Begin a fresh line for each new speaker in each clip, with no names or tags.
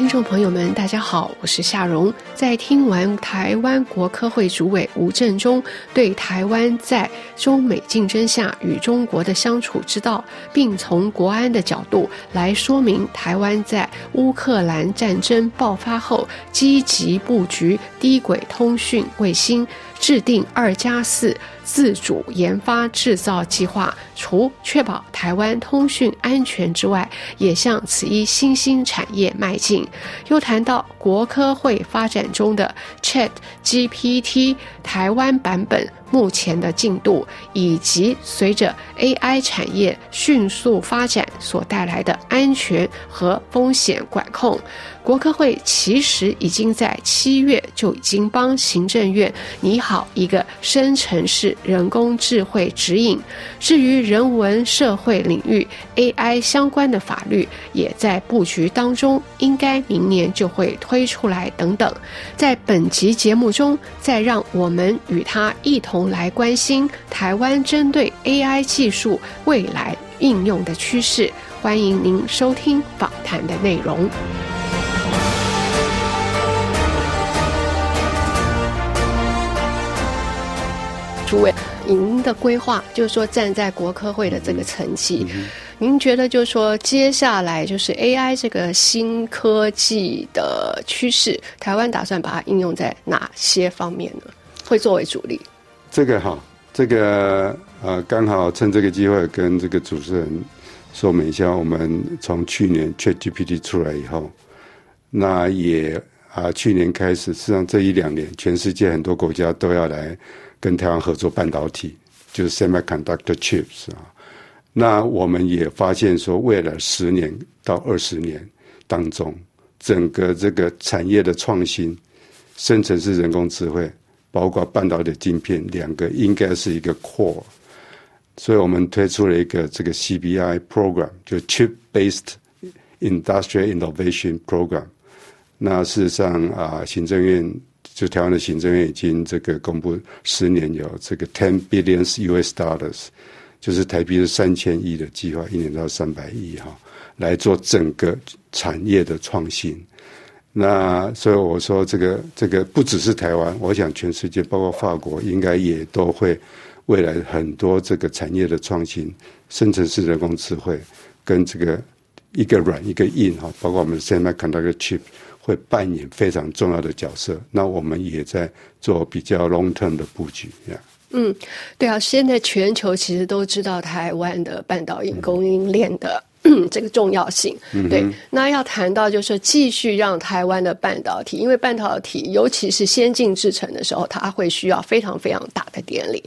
听众朋友们，大家好，我是夏荣。在听完台湾国科会主委吴振中对台湾在中美竞争下与中国的相处之道，并从国安的角度来说明台湾在乌克兰战争爆发后积极布局低轨通讯卫星，制定二加四。自主研发制造计划，除确保台湾通讯安全之外，也向此一新兴产业迈进。又谈到国科会发展中的 Chat GPT 台湾版本。目前的进度，以及随着 AI 产业迅速发展所带来的安全和风险管控，国科会其实已经在七月就已经帮行政院拟好一个生成式人工智慧指引。至于人文社会领域 AI 相关的法律，也在布局当中，应该明年就会推出来等等。在本集节目中，再让我们与他一同。来关心台湾针对 AI 技术未来应用的趋势，欢迎您收听访谈的内容。诸位，您的规划就是说，站在国科会的这个层级，您觉得就是说，接下来就是 AI 这个新科技的趋势，台湾打算把它应用在哪些方面呢？会作为主力？
这个哈，这个呃，刚好趁这个机会跟这个主持人说明一下，我们从去年 ChatGPT 出来以后，那也啊，去年开始，实际上这一两年，全世界很多国家都要来跟台湾合作半导体，就是 semiconductor chips 啊。那我们也发现说，未来十年到二十年当中，整个这个产业的创新，生成式人工智慧。包括半导体晶片，两个应该是一个 core，所以我们推出了一个这个 CBI program，就 Chip Based Industrial Innovation Program。那事实上啊，行政院就台湾的行政院已经这个公布十年有这个 ten billions US dollars，就是台币是三千亿的计划，一年到三百亿哈，来做整个产业的创新。那所以我说，这个这个不只是台湾，我想全世界，包括法国，应该也都会未来很多这个产业的创新，生成式人工智慧跟这个一个软一个硬哈，包括我们 semiconductor chip 会扮演非常重要的角色。那我们也在做比较 long term 的布局呀。
嗯，对啊，现在全球其实都知道台湾的半导体供应链的。这个重要性，对。那要谈到就是继续让台湾的半导体，因为半导体尤其是先进制程的时候，它会需要非常非常大的电力。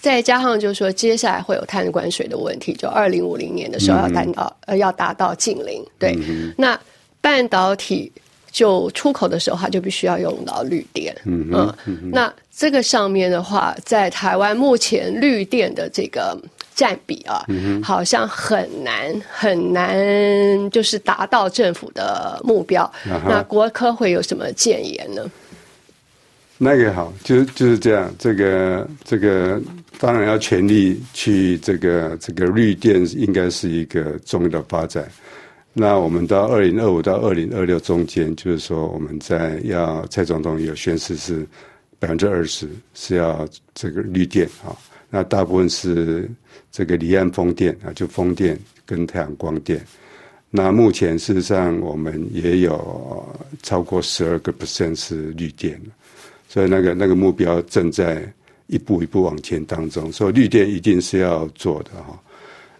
再加上就是说，接下来会有碳关税的问题，就二零五零年的时候要达到呃要达到近零。对，那半导体就出口的时候，它就必须要用到绿电。嗯嗯。那这个上面的话，在台湾目前绿电的这个。占比啊，好像很难很难，就是达到政府的目标。那国科会有什么建言呢？
那个好，就是就是这样。这个这个当然要全力去这个这个绿电，应该是一个重要的发展。那我们到二零二五到二零二六中间，就是说我们在要蔡总统有宣示是百分之二十是要这个绿电啊。那大部分是这个离岸风电啊，就风电跟太阳光电。那目前事实上我们也有超过十二个 percent 是绿电所以那个那个目标正在一步一步往前当中。所以绿电一定是要做的哈。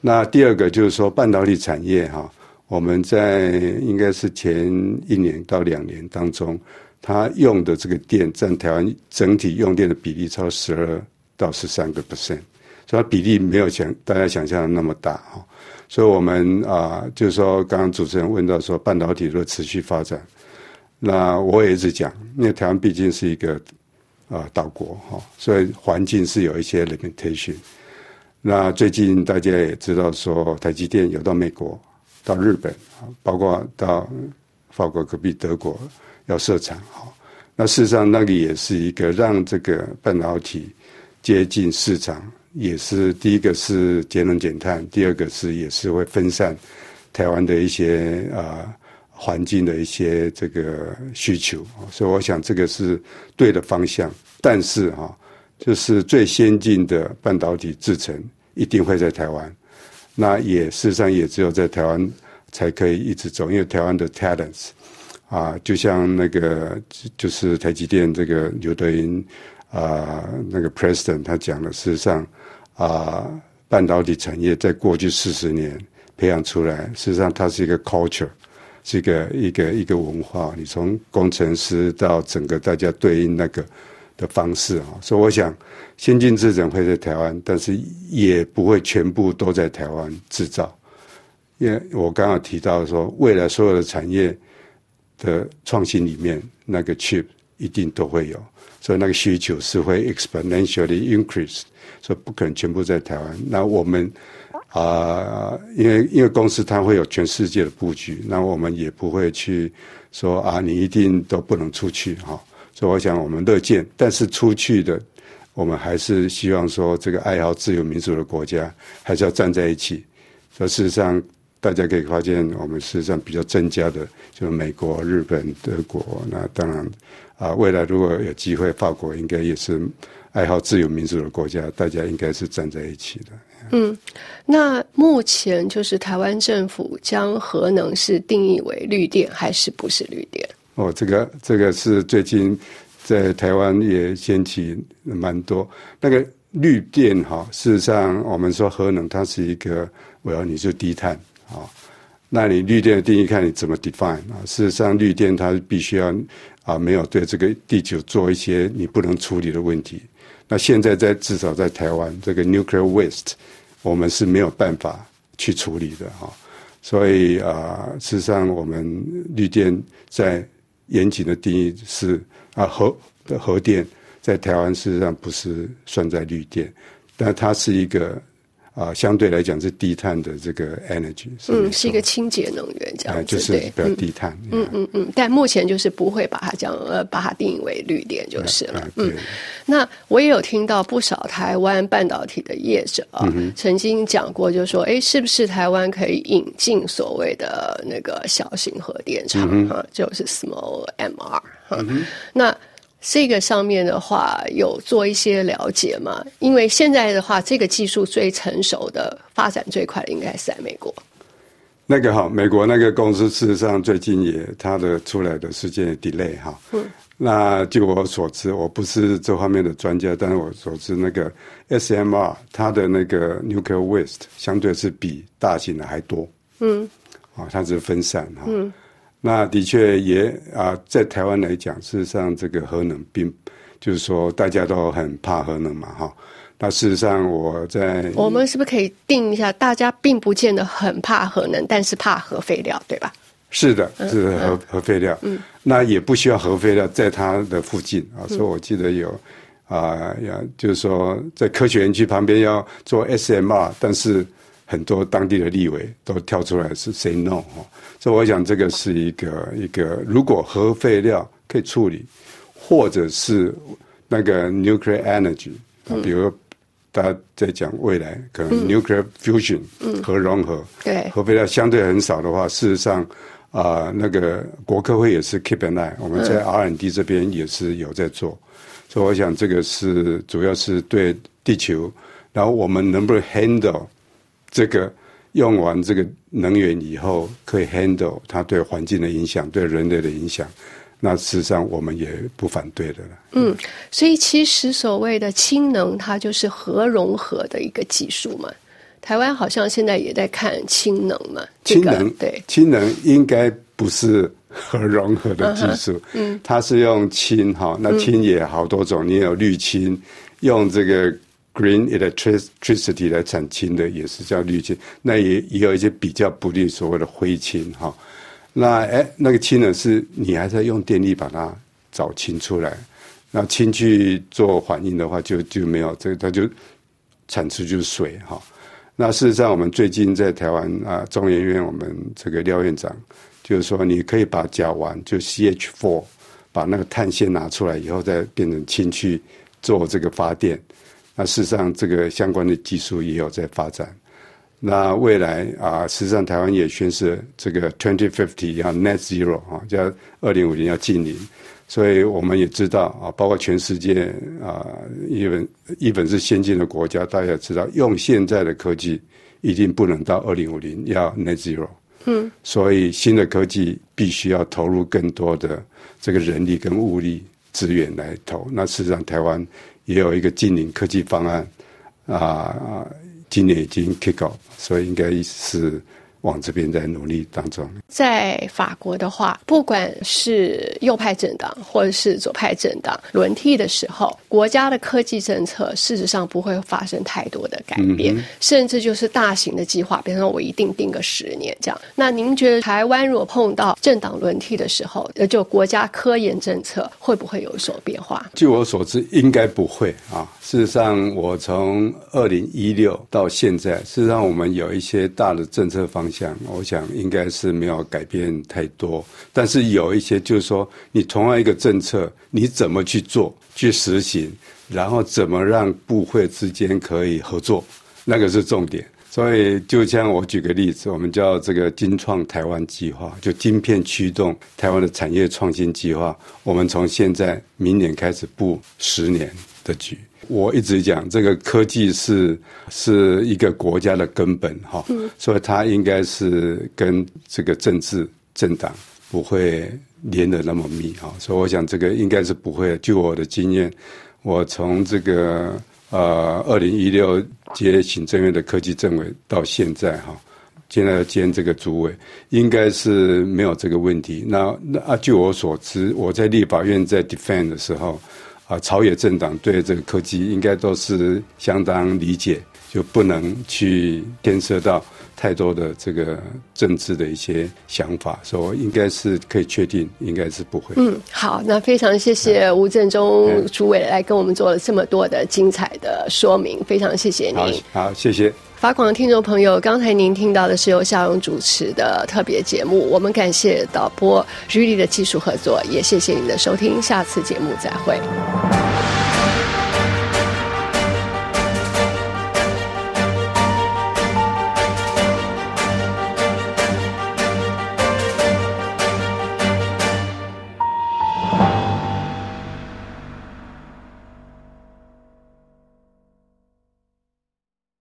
那第二个就是说半导体产业哈，我们在应该是前一年到两年当中，它用的这个电占台湾整体用电的比例超十二。到十三个 percent，所以它比例没有想大家想象的那么大哈。所以我们啊，就是说，刚刚主持人问到说，半导体如果持续发展，那我也一直讲，因为台湾毕竟是一个啊岛国哈，所以环境是有一些 limitation。那最近大家也知道说，台积电有到美国、到日本啊，包括到法国隔壁德国要设厂哈。那事实上，那个也是一个让这个半导体。接近市场也是第一个是节能减碳，第二个是也是会分散台湾的一些呃环境的一些这个需求，所以我想这个是对的方向。但是哈，就是最先进的半导体制程一定会在台湾，那也事实上也只有在台湾才可以一直走，因为台湾的 talents 啊，就像那个就是台积电这个刘德英啊，那个 president 他讲的，事实上啊，半导体产业在过去四十年。培养出来，事实上它是一个 culture，是一个一个一个文化。你从工程师到整个大家对应那个的方式啊，所以我想先进制程会在台湾，但是也不会全部都在台湾制造。因为我刚刚提到说，未来所有的产业的创新里面，那个 chip 一定都会有，所以那个需求是会 exponentially increase，所以不可能全部在台湾。那我们。啊，因为因为公司它会有全世界的布局，那我们也不会去说啊，你一定都不能出去哈。所以我想我们乐见，但是出去的，我们还是希望说，这个爱好自由民主的国家还是要站在一起。事实上，大家可以发现，我们事实上比较增加的，就是美国、日本、德国。那当然啊，未来如果有机会，法国应该也是爱好自由民主的国家，大家应该是站在一起的。
嗯，那目前就是台湾政府将核能是定义为绿电还是不是绿电？
哦，这个这个是最近在台湾也掀起蛮多那个绿电哈。事实上，我们说核能它是一个，我要你就低碳啊。那你绿电的定义看你怎么 define 啊？事实上，绿电它必须要啊，没有对这个地球做一些你不能处理的问题。那现在在至少在台湾这个 nuclear waste。我们是没有办法去处理的哈，所以啊，事实上，我们绿电在严谨的定义是啊，核的核电在台湾事实上不是算在绿电，但它是一个。啊，相对来讲是低碳的这个 energy，
嗯，是一个清洁能源这样子，
就是比较低碳。
嗯嗯嗯，但目前就是不会把它讲呃，把它定义为绿电就是了。嗯，那我也有听到不少台湾半导体的业者啊，曾经讲过，就说，哎，是不是台湾可以引进所谓的那个小型核电厂哈，就是 small MR 哈，那。这个上面的话有做一些了解吗？因为现在的话，这个技术最成熟的、发展最快的应该是在美国。
那个哈，美国那个公司事实上最近也它的出来的时间 delay 哈。嗯。那据我所知，我不是这方面的专家，但是我所知那个 SMR 它的那个 nuclear waste 相对是比大型的还多。嗯。啊，它是分散哈。嗯。那的确也啊，在台湾来讲，事实上这个核能并就是说大家都很怕核能嘛，哈。那事实上我在
我们是不是可以定一下，大家并不见得很怕核能，但是怕核废料，对吧？
是的，是核核废料。嗯。那也不需要核废料在它的附近啊，所以我记得有啊，要就是说在科学园区旁边要做 SMR，但是。很多当地的立委都跳出来是 say no 哈，所以我想这个是一个一个，如果核废料可以处理，或者是那个 nuclear energy，比如大家在讲未来可能 nuclear fusion 核融合，
对。
核废料相对很少的话，事实上啊，那个国科会也是 keep an eye，我们在 R&D 这边也是有在做，所以我想这个是主要是对地球，然后我们能不能 handle。这个用完这个能源以后，可以 handle 它对环境的影响、对人类的影响，那事实上我们也不反对的了。
嗯，所以其实所谓的氢能，它就是核融合的一个技术嘛。台湾好像现在也在看氢能嘛。
氢能
对，
氢能应该不是核融合的技术。嗯，它是用氢哈，那氢也好多种，你有氯氢，用这个。Green electricity 来产氢的也是叫氯氢，那也也有一些比较不利所谓的灰氢哈。那哎，那个氢呢，是你还在用电力把它找氢出来，那氢去做反应的话，就就没有这个，它就产出就是水哈。那事实上，我们最近在台湾啊，中研院我们这个廖院长就是说，你可以把甲烷就 CH4，把那个碳先拿出来以后，再变成氢去做这个发电。那事实上，这个相关的技术也有在发展。那未来啊，实际上台湾也宣示这个 twenty fifty 要 net zero 啊，叫二零五零要近零。所以我们也知道啊，包括全世界啊，一本一本是先进的国家，大家也知道，用现在的科技一定不能到二零五零要 net zero。嗯，所以新的科技必须要投入更多的这个人力跟物力资源来投。那事实上，台湾也有一个近邻科技方案啊，今年已经 kick off，所以应该是。往这边在努力当中，
在法国的话，不管是右派政党或者是左派政党轮替的时候，国家的科技政策事实上不会发生太多的改变，甚至就是大型的计划，比如说我一定定个十年这样。那您觉得台湾如果碰到政党轮替的时候，就国家科研政策会不会有所变化？
据我所知，应该不会啊。事实上，我从二零一六到现在，事实上我们有一些大的政策方。想，我想应该是没有改变太多，但是有一些就是说，你同样一个政策，你怎么去做、去实行，然后怎么让部会之间可以合作，那个是重点。所以，就像我举个例子，我们叫这个“金创台湾计划”，就晶片驱动台湾的产业创新计划。我们从现在明年开始布十年的局。我一直讲，这个科技是是一个国家的根本，哈，所以它应该是跟这个政治政党不会连得那么密，哈，所以我想这个应该是不会。就我的经验，我从这个呃二零一六接行政院的科技政委到现在，哈，现在兼这个主委，应该是没有这个问题。那那啊，据我所知，我在立法院在 defend 的时候。啊，朝野政党对这个科技应该都是相当理解，就不能去牵涉到太多的这个政治的一些想法，所以应该是可以确定，应该是不会。
嗯，好，那非常谢谢吴振中主委来跟我们做了这么多的精彩的说明，非常谢谢您。
好，谢谢。
法广的听众朋友，刚才您听到的是由夏荣主持的特别节目，我们感谢导播 Judy 的技术合作，也谢谢您的收听，下次节目再会。